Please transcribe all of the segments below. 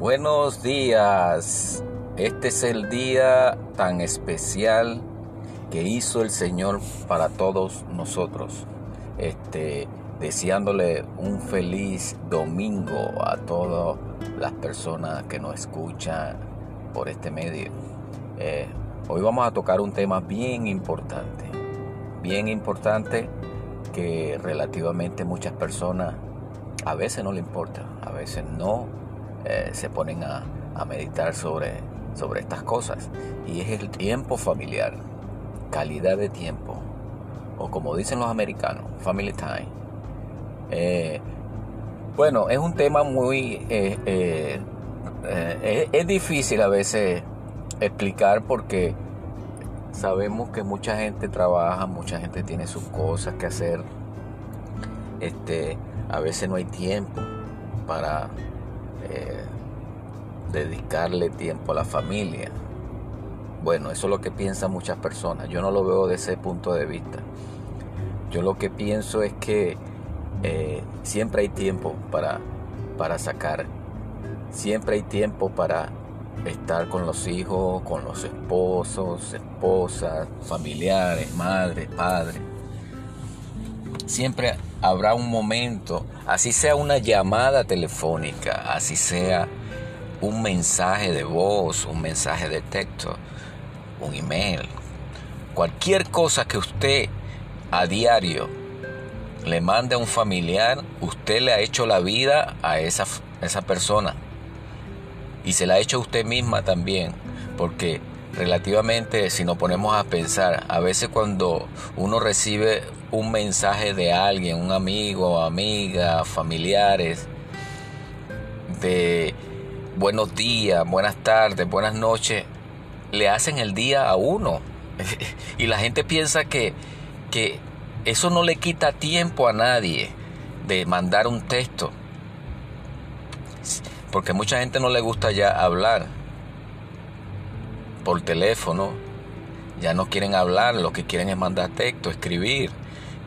Buenos días. Este es el día tan especial que hizo el Señor para todos nosotros. Este, deseándole un feliz domingo a todas las personas que nos escuchan por este medio. Eh, hoy vamos a tocar un tema bien importante, bien importante que relativamente muchas personas a veces no le importa, a veces no eh, se ponen a, meditar sobre, sobre estas cosas. Y es el tiempo familiar, calidad de tiempo, o como dicen los americanos, family time. Eh, bueno, es un tema muy... Eh, es difícil a veces explicar porque sabemos que mucha gente trabaja, mucha gente tiene sus cosas que hacer. Este, a veces no hay tiempo para eh, dedicarle tiempo a la familia. Bueno, eso es lo que piensan muchas personas. Yo no lo veo de ese punto de vista. Yo lo que pienso es que eh, siempre hay tiempo para, para sacar. Siempre hay tiempo para estar con los hijos, con los esposos, esposas, familiares, madres, padres. Siempre habrá un momento, así sea una llamada telefónica, así sea un mensaje de voz, un mensaje de texto, un email, cualquier cosa que usted a diario le mande a un familiar, usted le ha hecho la vida a esa, esa persona. Y se la ha hecho a usted misma también, porque relativamente si nos ponemos a pensar, a veces cuando uno recibe un mensaje de alguien, un amigo, amiga, familiares, de buenos días, buenas tardes, buenas noches, le hacen el día a uno. y la gente piensa que, que eso no le quita tiempo a nadie de mandar un texto. Porque mucha gente no le gusta ya hablar por teléfono. Ya no quieren hablar, lo que quieren es mandar texto, escribir.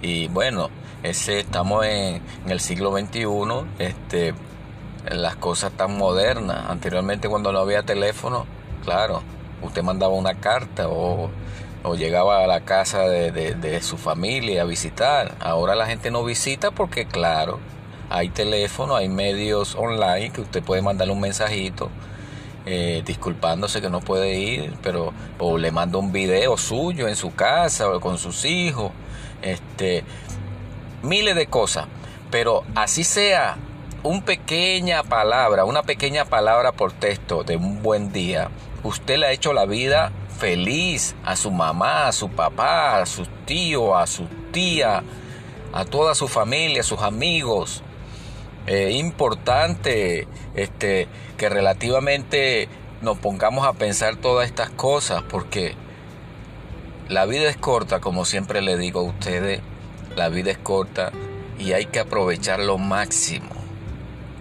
Y bueno, ese, estamos en, el siglo XXI, este, las cosas tan modernas. Anteriormente cuando no había teléfono, claro, usted mandaba una carta o, llegaba a la casa de, de, su familia a visitar. Ahora la gente no visita porque, claro, hay teléfono, hay medios online que usted puede mandarle un mensajito eh, disculpándose que no puede ir, pero o le manda un video suyo en su casa o con sus hijos este, miles de cosas. Pero así sea una pequeña palabra, una pequeña palabra por texto de un buen día, usted le ha hecho la vida feliz a su mamá, a su papá, a sus tíos, a su tía, a toda su familia, a sus amigos. Es importante este, que relativamente nos pongamos a pensar todas estas cosas porque la vida es corta, como siempre le digo a ustedes, la vida es corta y hay que aprovechar lo máximo.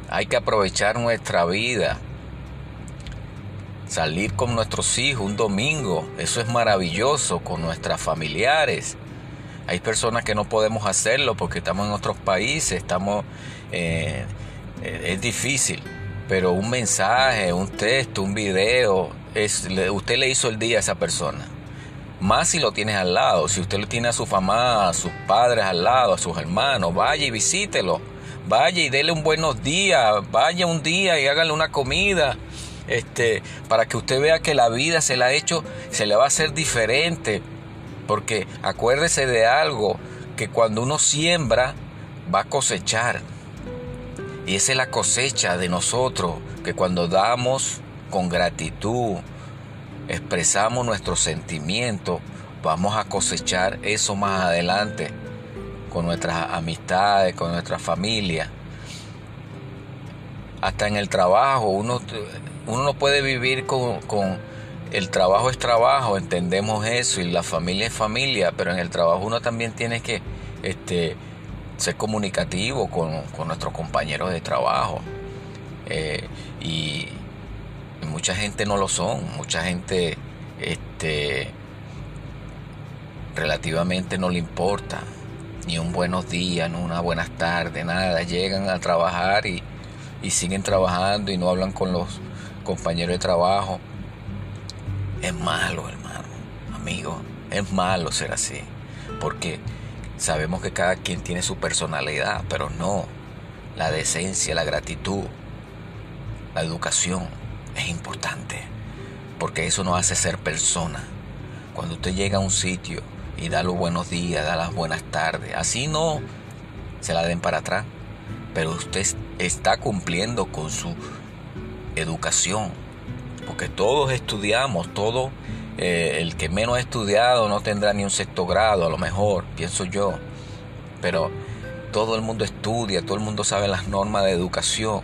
Hay que aprovechar nuestra vida. Salir con nuestros hijos un domingo, eso es maravilloso, con nuestras familiares. Hay personas que no podemos hacerlo porque estamos en otros países, estamos... Eh, eh, es difícil, pero un mensaje, un texto, un video, es, usted le hizo el día a esa persona. Más si lo tienes al lado, si usted lo tiene a su mamá, a sus padres al lado, a sus hermanos, vaya y visítelo. Vaya y dele un buenos días, vaya un día y hágale una comida. Este, para que usted vea que la vida se la ha hecho, se le va a hacer diferente. Porque acuérdese de algo, que cuando uno siembra, va a cosechar. Y esa es la cosecha de nosotros, que cuando damos con gratitud, expresamos nuestros sentimientos, vamos a cosechar eso más adelante con nuestras amistades, con nuestra familia. Hasta en el trabajo, uno, uno no puede vivir con, el trabajo es trabajo, entendemos eso, y la familia es familia, pero en el trabajo uno también tiene que este, ser comunicativo con, nuestros compañeros de trabajo. Eh, y, mucha gente no lo son, mucha gente este, relativamente no le importa, ni un buenos días, ni una buenas tardes, nada, llegan a trabajar y, y siguen trabajando y no hablan con los compañeros de trabajo. Es malo, hermano, amigo, es malo ser así, porque sabemos que cada quien tiene su personalidad, pero no, la decencia, la gratitud, la educación es importante, porque eso nos hace ser persona. Cuando usted llega a un sitio y da los buenos días, da las buenas tardes, así no se la den para atrás, pero usted está cumpliendo con su educación, porque todos estudiamos, todo eh, el que menos ha estudiado no tendrá ni un sexto grado, a lo mejor, pienso yo, pero todo el mundo estudia, todo el mundo sabe las normas de educación.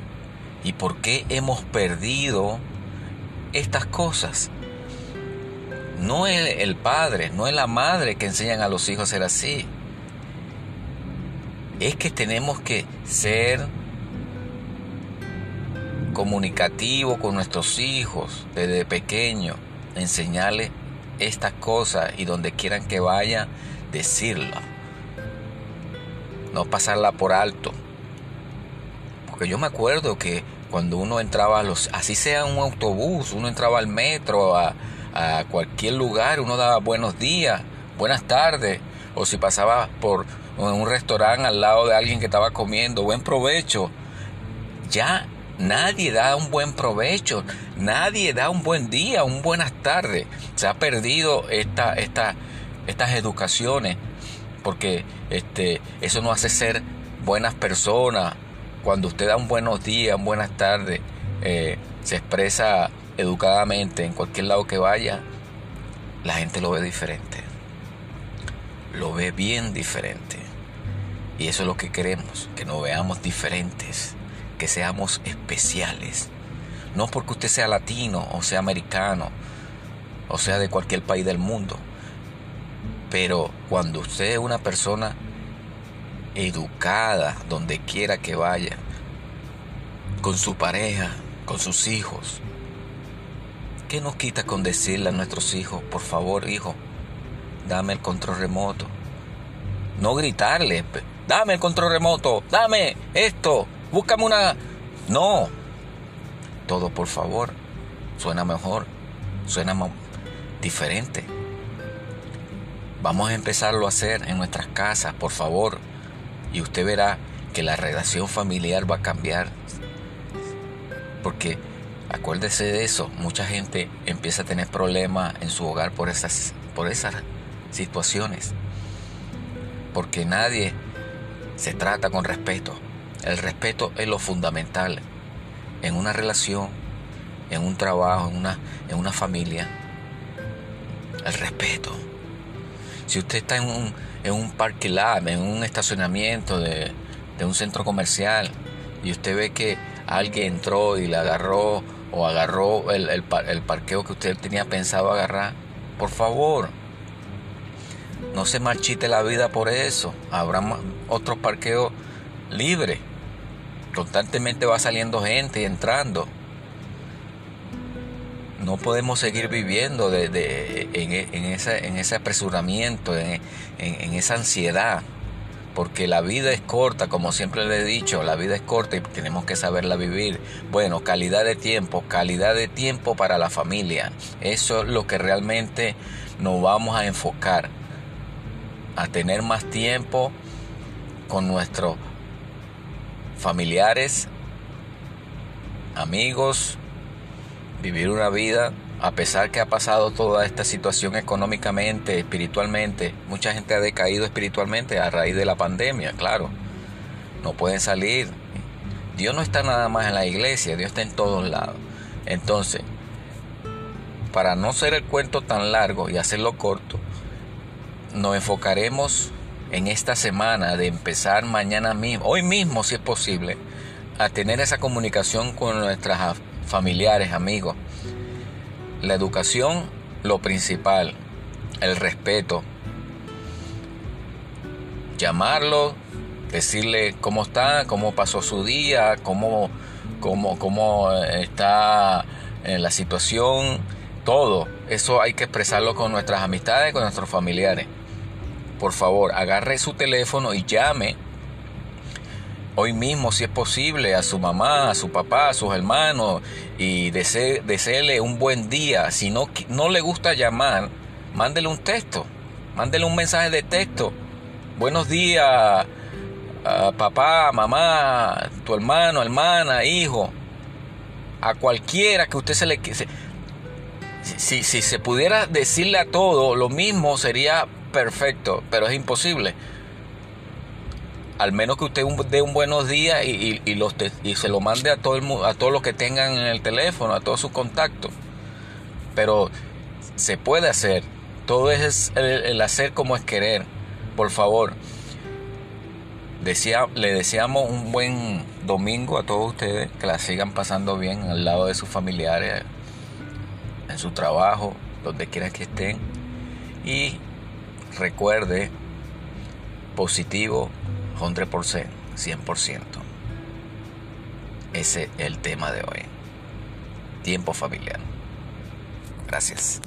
¿Y por qué hemos perdido estas cosas? No es el padre, no es la madre que enseñan a los hijos a ser así. Es que tenemos que ser comunicativos con nuestros hijos desde pequeños, enseñarles estas cosas y donde quieran que vaya, decirla no pasarla por alto. Porque yo me acuerdo que cuando uno entraba a los, así sea un autobús, uno entraba al metro, a cualquier lugar, uno daba buenos días, buenas tardes, o si pasaba por un restaurante al lado de alguien que estaba comiendo, buen provecho. Ya nadie da un buen provecho, nadie da un buen día, un buenas tardes. Se ha perdido esta, esta, estas educaciones porque este, eso no hace ser buenas personas. Cuando usted da un buenos días, un buenas tardes, eh, se expresa educadamente en cualquier lado que vaya, la gente lo ve diferente. Lo ve bien diferente. Y eso es lo que queremos, que nos veamos diferentes, que seamos especiales. No porque usted sea latino o sea americano o sea de cualquier país del mundo, pero cuando usted es una persona educada, donde quiera que vaya, con su pareja, con sus hijos, ¿qué nos quita con decirle a nuestros hijos, por favor, hijo, dame el control remoto? No gritarle, dame el control remoto, dame esto, búscame una... No, todo por favor, suena mejor, suena diferente. Vamos a empezarlo a hacer en nuestras casas, por favor. Y usted verá que la relación familiar va a cambiar. Porque acuérdese de eso, mucha gente empieza a tener problemas en su hogar por esas, por esas situaciones. Porque nadie se trata con respeto. El respeto es lo fundamental en una relación, en un trabajo, en una, en una familia. El respeto. Si usted está en un, en un parque lab, en un estacionamiento de, un centro comercial y usted ve que alguien entró y le agarró o agarró el, el, el parqueo que usted tenía pensado agarrar, por favor, no se marchite la vida por eso. Habrá otros parqueos libres. Constantemente va saliendo gente y entrando no podemos seguir viviendo de, en, ese apresuramiento, en, esa ansiedad, porque la vida es corta, como siempre le he dicho, la vida es corta y tenemos que saberla vivir. Bueno, calidad de tiempo, calidad de tiempo para la familia, eso es lo que realmente nos vamos a enfocar, a tener más tiempo con nuestros familiares, amigos, vivir una vida a pesar que ha pasado toda esta situación económicamente, espiritualmente, mucha gente ha decaído espiritualmente a raíz de la pandemia, claro. No pueden salir. Dios no está nada más en la iglesia, Dios está en todos lados. Entonces, para no ser el cuento tan largo y hacerlo corto, nos enfocaremos en esta semana de empezar mañana mismo, hoy mismo si es posible, a tener esa comunicación con nuestras familiares, amigos. La educación, lo principal, el respeto. Llamarlo, decirle cómo está, cómo pasó su día, cómo, cómo, cómo está en la situación, todo. Eso hay que expresarlo con nuestras amistades, con nuestros familiares. Por favor, agarre su teléfono y llame hoy mismo, si es posible, a su mamá, a su papá, a sus hermanos y desee, un buen día. Si no, no le gusta llamar, mándele un texto, mándele un mensaje de texto. Buenos días, papá, mamá, tu hermano, hermana, hijo. A cualquiera que usted se le... Si, si se pudiera decirle a todo lo mismo sería perfecto, pero es imposible al menos que usted dé un buenos días y, y se lo mande a todo el, a todos los que tengan en el teléfono, a todos sus contactos. Pero se puede hacer. Todo es el, hacer como es querer. Por favor. Le deseamos un buen domingo a todos ustedes, que la sigan pasando bien al lado de sus familiares, en su trabajo, donde quiera que estén. Y recuerde, positivo, 100%, 100%. Ese es el tema de hoy. Tiempo familiar. Gracias.